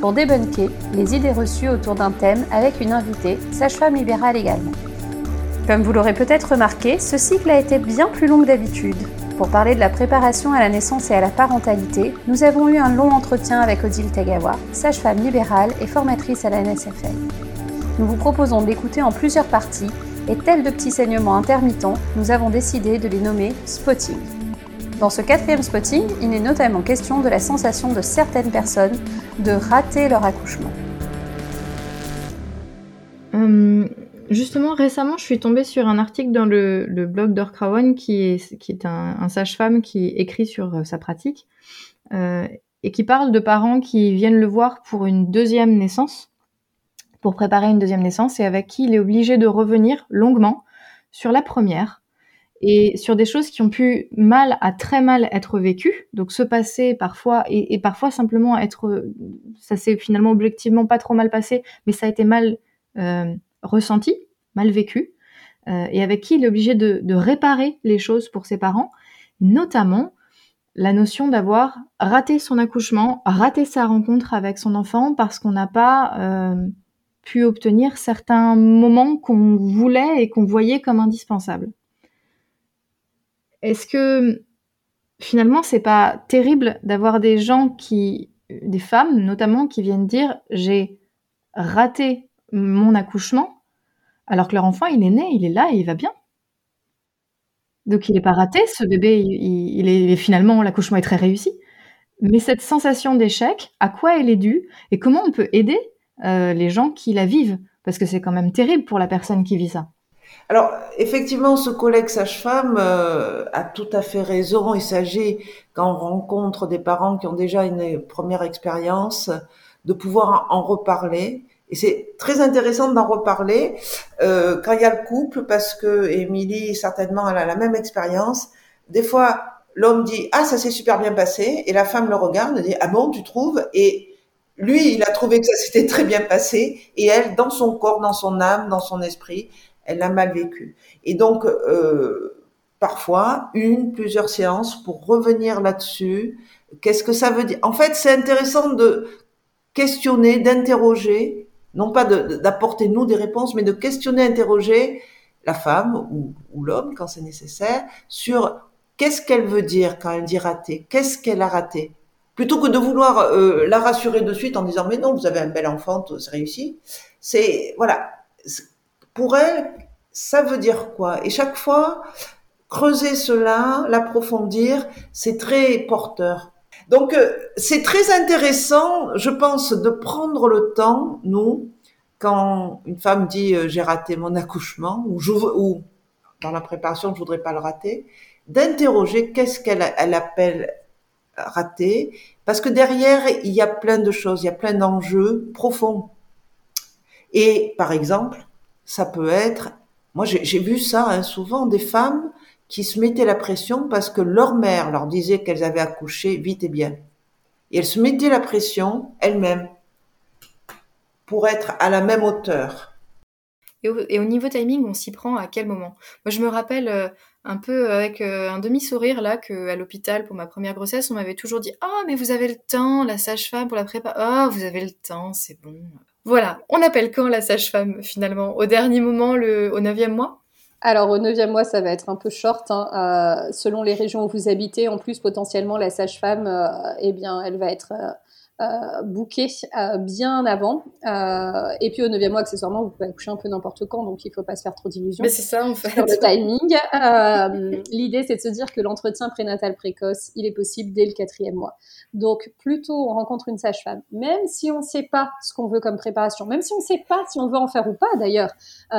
pour débunker les idées reçues autour d'un thème avec une invitée, sage-femme libérale également. Comme vous l'aurez peut-être remarqué, ce cycle a été bien plus long que d'habitude. Pour parler de la préparation à la naissance et à la parentalité, nous avons eu un long entretien avec Odile Tagawa, sage-femme libérale et formatrice à la NSFL. Nous vous proposons de l'écouter en plusieurs parties et tel de petits saignements intermittents, nous avons décidé de les nommer spotting. Dans ce quatrième spotting, il est notamment question de la sensation de certaines personnes de rater leur accouchement. Hum, justement, récemment, je suis tombée sur un article dans le, blog est, qui est un, sage-femme qui écrit sur euh, sa pratique euh, et qui parle de parents qui viennent le voir pour une deuxième naissance pour préparer une deuxième naissance et avec qui il est obligé de revenir longuement sur la première et sur des choses qui ont pu mal à très mal être vécues, donc se passer parfois et, parfois simplement être, ça s'est finalement objectivement pas trop mal passé, mais ça a été mal euh, ressenti, mal vécu, euh, et avec qui il est obligé de, réparer les choses pour ses parents, notamment la notion d'avoir raté son accouchement, raté sa rencontre avec son enfant parce qu'on n'a pas euh, pu obtenir certains moments qu'on voulait et qu'on voyait comme indispensables. Est-ce que finalement c'est pas terrible d'avoir des gens qui, des femmes notamment, qui viennent dire j'ai raté mon accouchement alors que leur enfant il est né, il est là et il va bien? Donc il n'est pas raté, ce bébé, il, est finalement l'accouchement est très réussi. Mais cette sensation d'échec, à quoi elle est due et comment on peut aider euh, les gens qui la vivent, parce que c'est quand même terrible pour la personne qui vit ça. Alors, effectivement, ce collègue sage-femme euh, a tout à fait raison. Il s'agit, quand on rencontre des parents qui ont déjà une première expérience, de pouvoir en reparler. Et c'est très intéressant d'en reparler euh, quand il y a le couple, parce que Émilie, certainement, elle a la même expérience. Des fois, l'homme dit « Ah, ça s'est super bien passé », et la femme le regarde et dit « Ah bon, tu trouves ?» Et lui, il a trouvé que ça s'était très bien passé, et elle, dans son corps, dans son âme, dans son esprit, elle l'a mal vécu. Et donc, euh, parfois, une, plusieurs séances pour revenir là-dessus. Qu'est-ce que ça veut dire? En fait, c'est intéressant de questionner, d'interroger, non pas d'apporter nous des réponses, mais de questionner, interroger la femme ou, l'homme quand c'est nécessaire sur qu'est-ce qu'elle veut dire quand elle dit raté, qu'est-ce qu'elle a raté? Plutôt que de vouloir euh, la rassurer de suite en disant mais non vous avez un bel enfant c'est réussi c'est voilà pour elle ça veut dire quoi? Et chaque fois creuser cela l'approfondir c'est très porteur. Donc euh, c'est très intéressant je pense de prendre le temps nous quand une femme dit euh, j'ai raté mon accouchement ou, ou dans la préparation je voudrais pas le rater d'interroger qu'est-ce qu'elle elle appelle raté, parce que derrière, il y a plein de choses, il y a plein d'enjeux profonds. Et par exemple, ça peut être, moi j'ai vu ça hein, souvent, des femmes qui se mettaient la pression parce que leur mère leur disait qu'elles avaient accouché vite et bien. Et elles se mettaient la pression elles-mêmes pour être à la même hauteur. Et au, niveau timing, on s'y prend à quel moment? Moi, je me rappelle euh, un peu avec euh, un demi-sourire là que à l'hôpital pour ma première grossesse, on m'avait toujours dit "Ah, mais vous avez le temps, la sage-femme pour la prépa. Ah, vous avez le temps, c'est bon." Voilà, on appelle quand la sage-femme finalement? Au dernier moment, au neuvième mois? Alors au neuvième mois, ça va être un peu short, hein. euh, selon les régions où vous habitez. En plus, potentiellement, la sage-femme, euh, eh bien, elle va être euh, booké euh, bien avant. Euh, et puis au neuvième mois, accessoirement, vous pouvez accoucher un peu n'importe quand, donc il faut pas se faire trop d'illusions. Mais c'est ça en fait. Sur le timing. Euh, L'idée, c'est de se dire que l'entretien prénatal précoce, il est possible dès le quatrième mois. Donc plutôt, on rencontre une sage-femme, même si on ne sait pas ce qu'on veut comme préparation, même si on ne sait pas si on veut en faire ou pas d'ailleurs.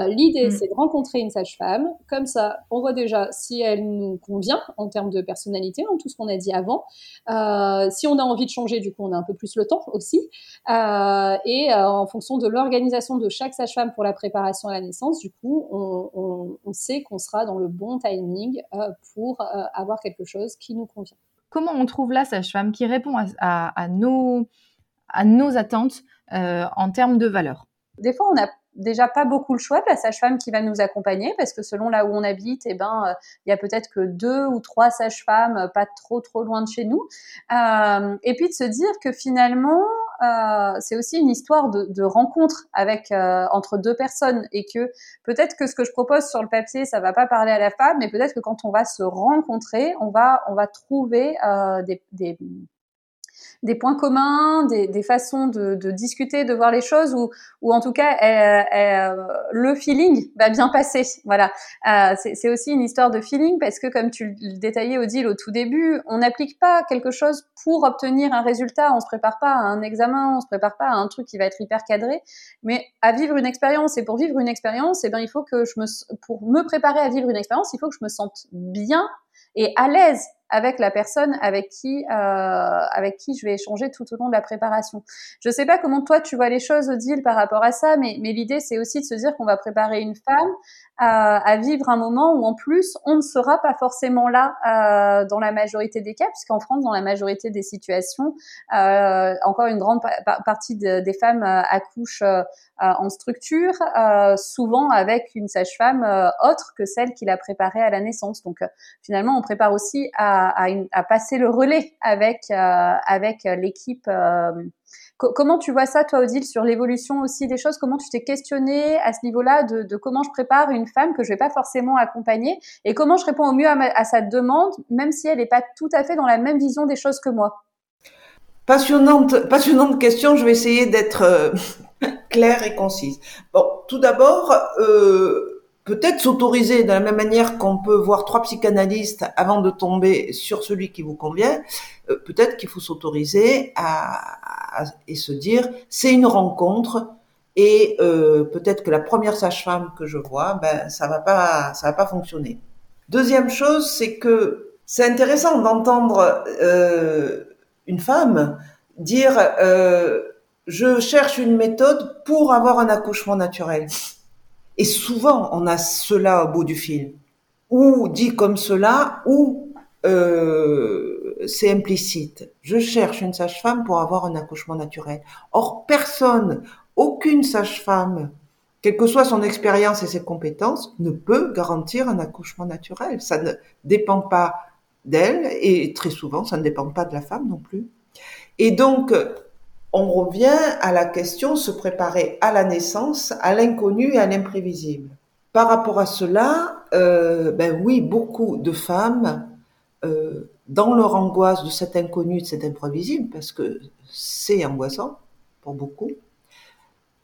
L'idée, mm. c'est de rencontrer une sage-femme. Comme ça, on voit déjà si elle nous convient en termes de personnalité, en tout ce qu'on a dit avant. si on a envie de changer, du coup, on a un peu plus plus le temps aussi. Euh, et euh, en fonction de l'organisation de chaque sage-femme pour la préparation à la naissance, du coup, on, on, sait qu'on sera dans le bon timing pour avoir quelque chose qui nous convient. Comment on trouve la sage-femme qui répond à, à, à, nos, à nos attentes en termes de valeur? Des fois, on a déjà pas beaucoup le choix de la sage-femme qui va nous accompagner parce que selon là où on habite, eh ben euh, il y a peut-être que deux ou trois sages-femmes euh, pas trop trop loin de chez nous. Euh, et puis de se dire que finalement euh, c'est aussi une histoire de, de rencontre avec entre deux personnes et que peut-être que ce que je propose sur le papier ça va pas parler à la femme, mais peut-être que quand on va se rencontrer, on va on va trouver des, des des points communs, des, des façons de, de, discuter, de voir les choses, ou, ou en tout cas, euh, le feeling va bien passer. Voilà, euh, c'est aussi une histoire de feeling parce que, comme tu le détaillais, Odile, au tout début, on n'applique pas quelque chose pour obtenir un résultat. On se prépare pas à un examen, on se prépare pas à un truc qui va être hyper cadré, mais à vivre une expérience. Et pour vivre une expérience, eh ben, il faut que je me, pour me préparer à vivre une expérience, il faut que je me sente bien et à l'aise avec la personne avec qui euh, avec qui je vais échanger tout au long de la préparation. Je sais pas comment toi tu vois les choses, Odile, par rapport à ça, mais, mais l'idée c'est aussi de se dire qu'on va préparer une femme à, à, vivre un moment où en plus on ne sera pas forcément là euh, dans la majorité des cas, puisqu'en France, dans la majorité des situations, euh, encore une grande partie des femmes euh, accouchent euh, en structure, euh, souvent avec une sage-femme autre que celle qui l'a préparée à la naissance. Donc finalement, on prépare aussi à à, passer le relais avec euh, avec l'équipe. Comment tu vois ça, toi, Odile, sur l'évolution aussi des choses? Comment tu t'es questionné à ce niveau-là de, comment je prépare une femme que je vais pas forcément accompagner? Et comment je réponds au mieux à, sa demande, même si elle n'est pas tout à fait dans la même vision des choses que moi? Passionnante, passionnante question. Je vais essayer d'être euh, claire et concise. Bon, tout d'abord, euh, peut-être s'autoriser de la même manière qu'on peut voir trois psychanalystes avant de tomber sur celui qui vous convient, euh, peut-être qu'il faut s'autoriser à, et se dire c'est une rencontre et euh, peut-être que la première sage-femme que je vois, ben ça va pas ça va pas fonctionner. Deuxième chose, c'est que c'est intéressant d'entendre euh, une femme dire je cherche une méthode pour avoir un accouchement naturel. Et souvent, on a cela au bout du fil. Ou dit comme cela, ou euh, c'est implicite. Je cherche une sage-femme pour avoir un accouchement naturel. Or, personne, aucune sage-femme, quelle que soit son expérience et ses compétences, ne peut garantir un accouchement naturel. Ça ne dépend pas d'elle et très souvent, ça ne dépend pas de la femme non plus. Et donc, on revient à la question se préparer à la naissance, à l'inconnu et à l'imprévisible. Par rapport à cela, euh, ben oui, beaucoup de femmes, euh, dans leur angoisse de cet inconnu, de cet imprévisible, parce que c'est angoissant pour beaucoup,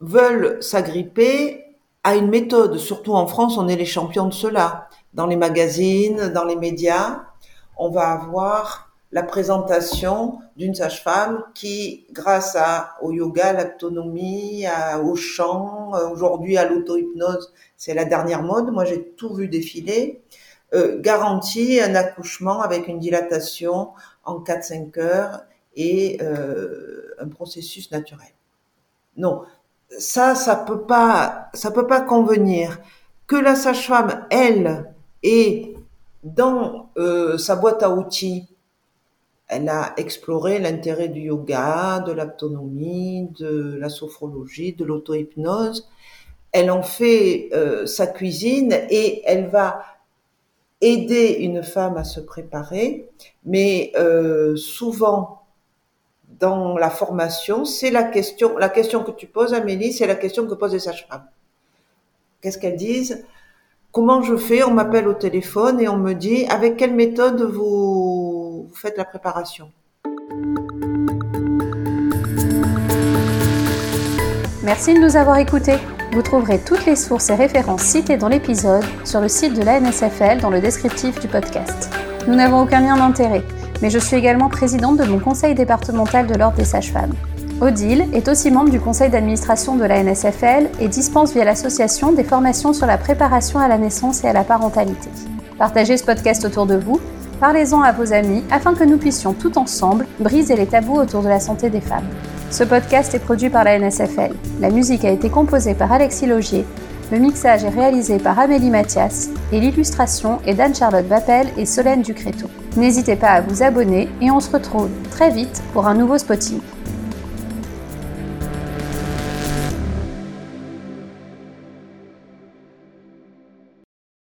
veulent s'agripper à une méthode. Surtout en France, on est les champions de cela. Dans les magazines, dans les médias, on va avoir la présentation d'une sage-femme qui, grâce à, au yoga, à l'autonomie, au chant, euh, aujourd'hui à l'auto-hypnose, c'est la dernière mode, moi j'ai tout vu défiler, euh, garantit un accouchement avec une dilatation en 4-5 heures et euh, un processus naturel. Non, ça, ça peut pas, ça peut pas convenir. Que la sage-femme, elle, est dans euh, sa boîte à outils elle a exploré l'intérêt du yoga, de l'autonomie, de la sophrologie, de l'auto-hypnose. Elle en fait euh, sa cuisine et elle va aider une femme à se préparer, mais euh, souvent dans la formation, c'est la question, la question que tu poses, Amélie, c'est la question que posent les sages-femmes. Qu'est-ce qu'elles disent? Comment je fais? On m'appelle au téléphone et on me dit avec quelle méthode vous vous faites la préparation. Merci de nous avoir écoutés. Vous trouverez toutes les sources et références citées dans l'épisode sur le site de la NSFL dans le descriptif du podcast. Nous n'avons aucun lien d'intérêt, mais je suis également présidente de mon conseil départemental de l'Ordre des sages-femmes. Odile est aussi membre du conseil d'administration de la NSFL et dispense via l'association des formations sur la préparation à la naissance et à la parentalité. Partagez ce podcast autour de vous parlez-en à vos amis afin que nous puissions tout ensemble briser les tabous autour de la santé des femmes. Ce podcast est produit par la NSFL. La musique a été composée par Alexis Logier, le mixage est réalisé par Amélie Mathias et l'illustration est d'Anne-Charlotte Vappel et Solène Ducréto. N'hésitez pas à vous abonner et on se retrouve très vite pour un nouveau spotting.